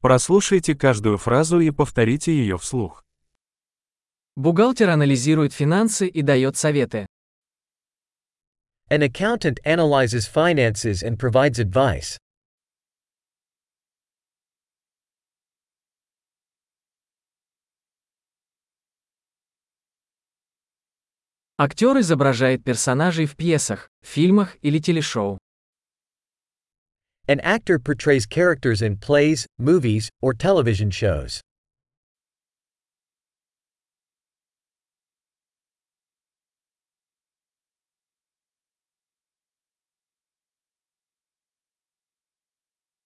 Прослушайте каждую фразу и повторите ее вслух. Бухгалтер анализирует финансы и дает советы. An accountant analyzes finances and provides advice. Актер изображает персонажей в пьесах, фильмах или телешоу. An actor portrays characters in plays, movies, or television shows.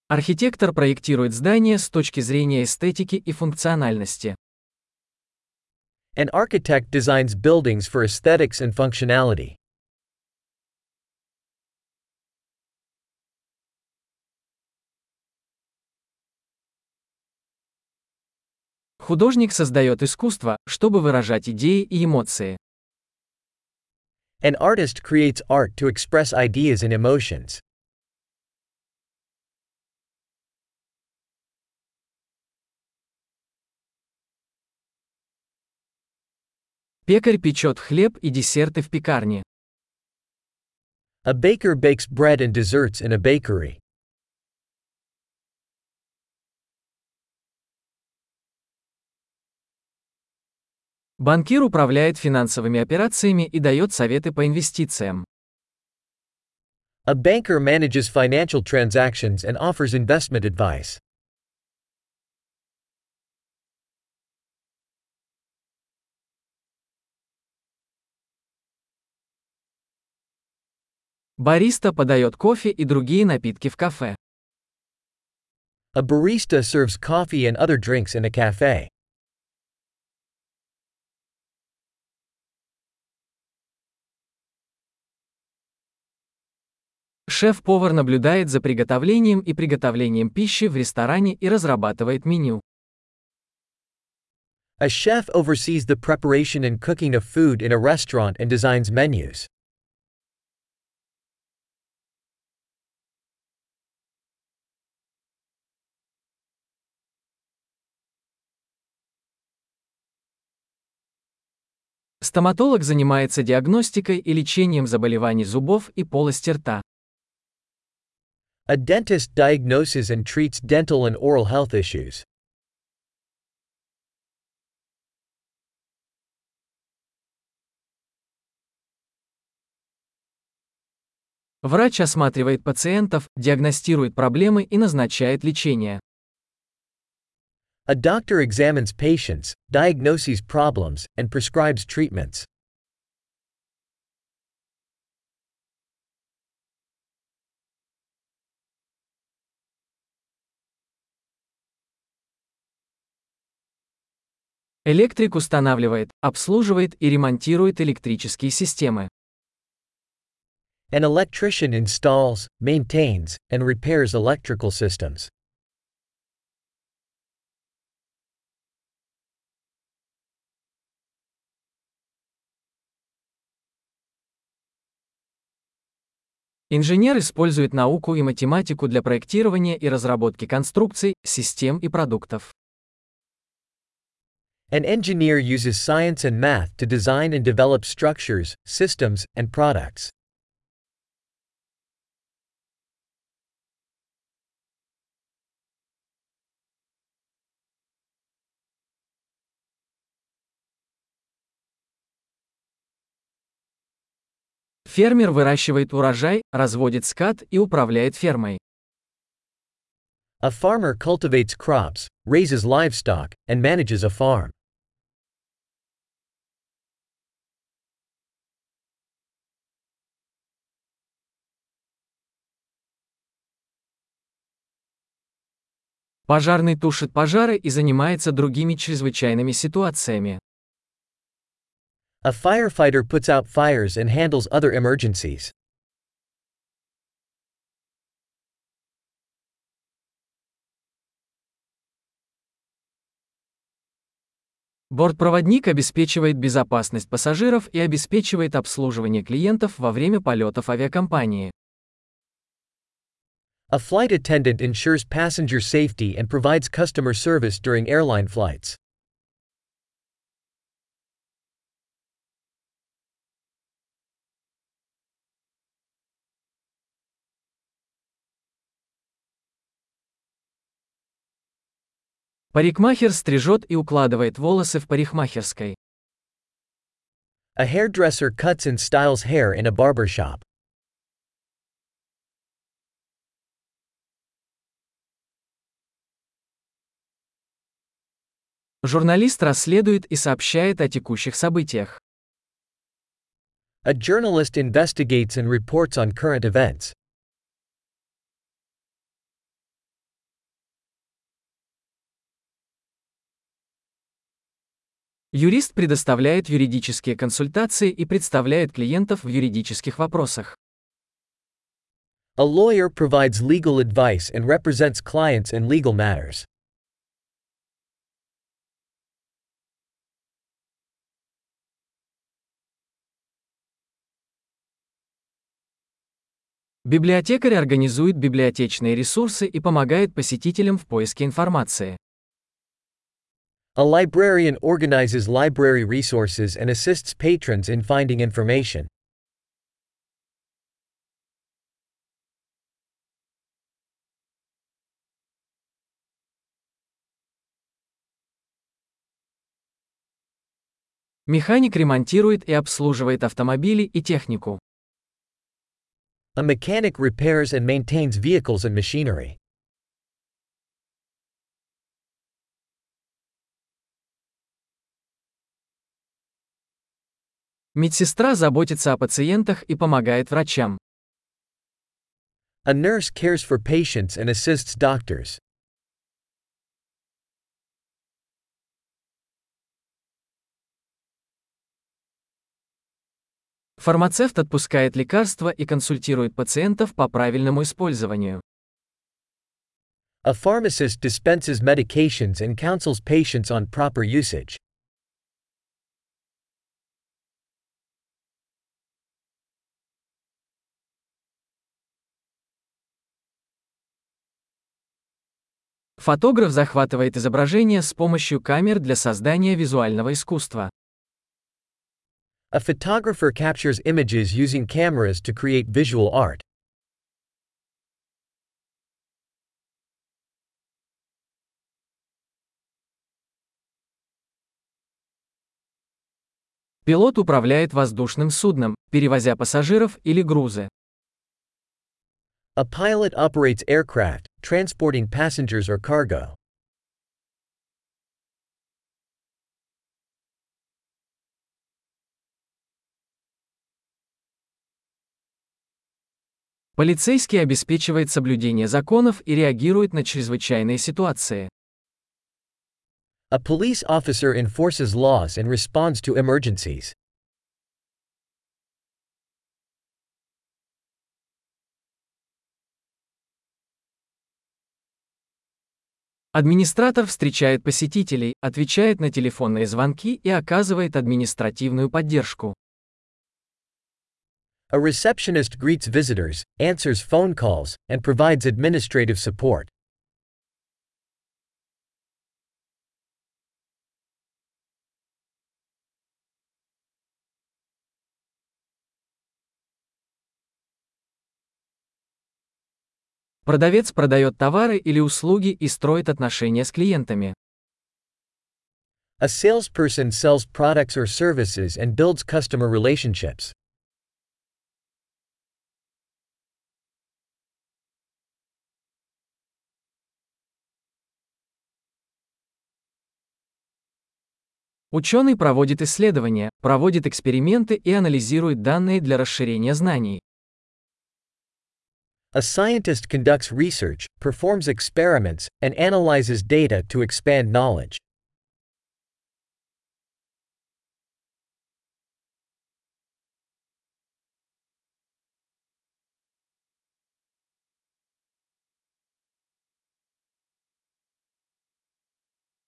Архитектор проектирует здание с точки зрения эстетики и функциональности. An architect designs buildings for aesthetics and functionality. Художник создает искусство, чтобы выражать идеи и эмоции. An artist creates art to express ideas and emotions. Пекарь печет хлеб и десерты в пекарне. A baker bakes bread and desserts in a bakery. Банкир управляет финансовыми операциями и дает советы по инвестициям. A banker manages financial transactions and offers investment advice. Бариста подает кофе и другие напитки в кафе. A barista serves coffee and other drinks in a cafe. Шеф-повар наблюдает за приготовлением и приготовлением пищи в ресторане и разрабатывает меню. A chef oversees the preparation and cooking of food in a restaurant and designs menus. Стоматолог занимается диагностикой и лечением заболеваний зубов и полости рта. A dentist diagnoses and treats dental and oral health issues. Врач осматривает пациентов, диагностирует проблемы и назначает лечение. A doctor examines patients, diagnoses problems, and prescribes treatments. Электрик устанавливает, обслуживает и ремонтирует электрические системы. An electrician installs, maintains, and repairs electrical systems. Инженер использует науку и математику для проектирования и разработки конструкций, систем и продуктов. An engineer uses science and math to design and develop structures, systems, and products. Фермер выращивает урожай, разводит скот и управляет фермой. A farmer cultivates crops, raises livestock, and manages a farm. Пожарный тушит пожары и занимается другими чрезвычайными ситуациями. A firefighter puts out fires and handles other emergencies. Бортпроводник обеспечивает безопасность пассажиров и обеспечивает обслуживание клиентов во время полетов авиакомпании. A flight attendant ensures passenger safety and provides customer service during airline flights. Парикмахер стрижет и укладывает волосы в парикмахерской. A hairdresser cuts and styles hair in a barber shop. Журналист расследует и сообщает о текущих событиях. A journalist investigates and reports on current events. Юрист предоставляет юридические консультации и представляет клиентов в юридических вопросах. A lawyer provides legal advice and represents clients in legal matters. Библиотекарь организует библиотечные ресурсы и помогает посетителям в поиске информации. A librarian organizes library resources and assists patrons in finding information. Механик ремонтирует и обслуживает автомобили и технику. A mechanic repairs and maintains vehicles and machinery. Медсестра заботится о пациентах и помогает врачам. A nurse cares for patients and assists doctors. Фармацевт отпускает лекарства и консультирует пациентов по правильному использованию. A pharmacist dispenses medications and counsels patients on proper usage. Фотограф захватывает изображение с помощью камер для создания визуального искусства. A photographer captures images using cameras to create visual art. Пилот управляет воздушным судном, перевозя пассажиров или грузы. A pilot operates aircraft, transporting passengers or cargo. Полицейский обеспечивает соблюдение законов и реагирует на чрезвычайные ситуации. A police officer enforces laws and responds to emergencies. Администратор встречает посетителей, отвечает на телефонные звонки и оказывает административную поддержку. A receptionist greets visitors, answers phone calls, and provides administrative support. Продавец продает товары или услуги и строит отношения с клиентами. A salesperson sells products or services and builds customer relationships. Ученый проводит исследования, проводит эксперименты и анализирует данные для расширения знаний. A scientist conducts research, performs experiments, and analyzes data to expand knowledge.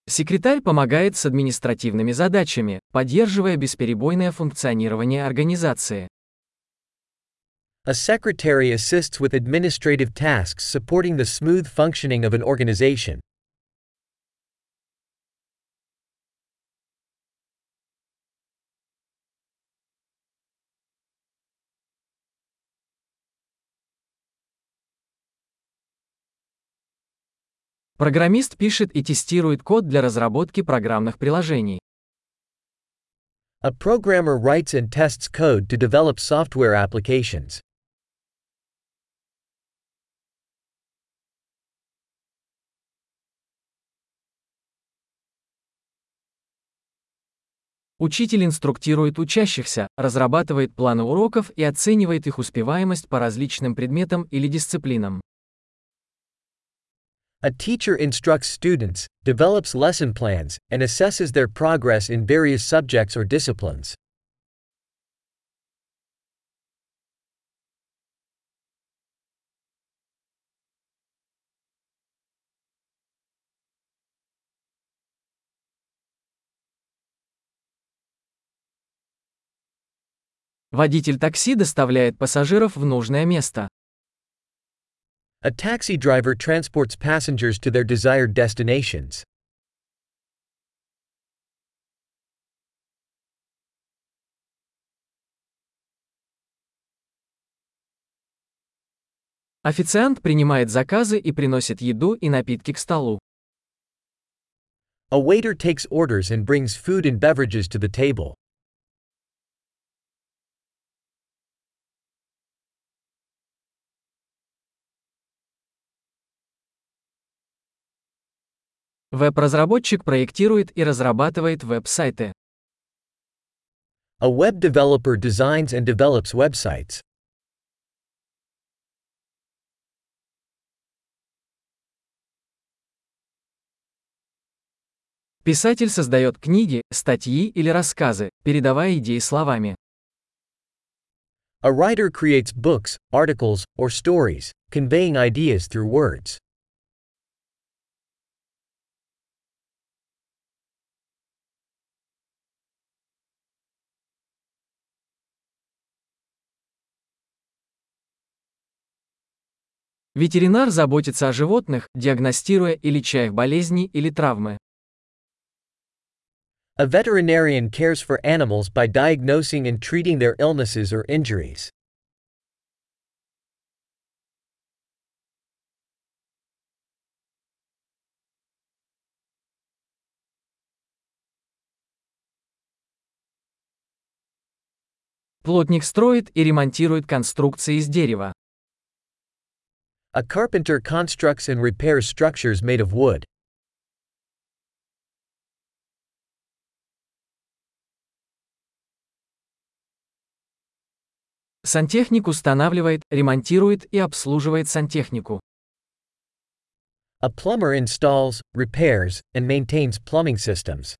Секретарь помогает с административными задачами, поддерживая бесперебойное функционирование организации. A secretary assists with administrative tasks supporting the smooth functioning of an organization. Программист пишет и тестирует код для разработки программных приложений. A programmer writes and tests code to develop software applications. Учитель инструктирует учащихся, разрабатывает планы уроков и оценивает их успеваемость по различным предметам или дисциплинам. A teacher instructs students, develops lesson plans, and assesses their progress in various subjects or disciplines. Водитель такси доставляет пассажиров в нужное место. A taxi driver transports passengers to their desired destinations. Официант принимает заказы и приносит еду и напитки к столу. A waiter takes orders and brings food and beverages to the table. Веб-разработчик проектирует и разрабатывает веб-сайты. A web developer designs and develops websites. Писатель создает книги, статьи или рассказы, передавая идеи словами. A writer creates books, articles, or stories, conveying ideas through words. Ветеринар заботится о животных, диагностируя и леча их болезни или травмы. A veterinarian cares for animals by diagnosing and treating their illnesses or injuries. Плотник строит и ремонтирует конструкции из дерева. A carpenter constructs and repairs structures made of wood. Сантехник устанавливает, ремонтирует и обслуживает сантехнику. A plumber installs, repairs, and maintains plumbing systems.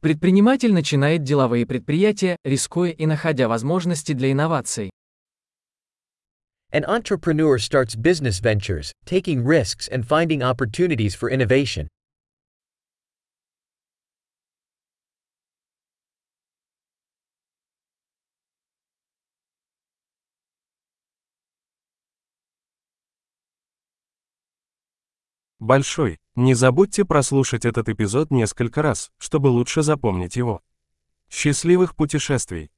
Предприниматель начинает деловые предприятия, рискуя и находя возможности для инноваций. An entrepreneur starts business ventures, taking risks and finding opportunities for innovation. Большой. Не забудьте прослушать этот эпизод несколько раз, чтобы лучше запомнить его. Счастливых путешествий!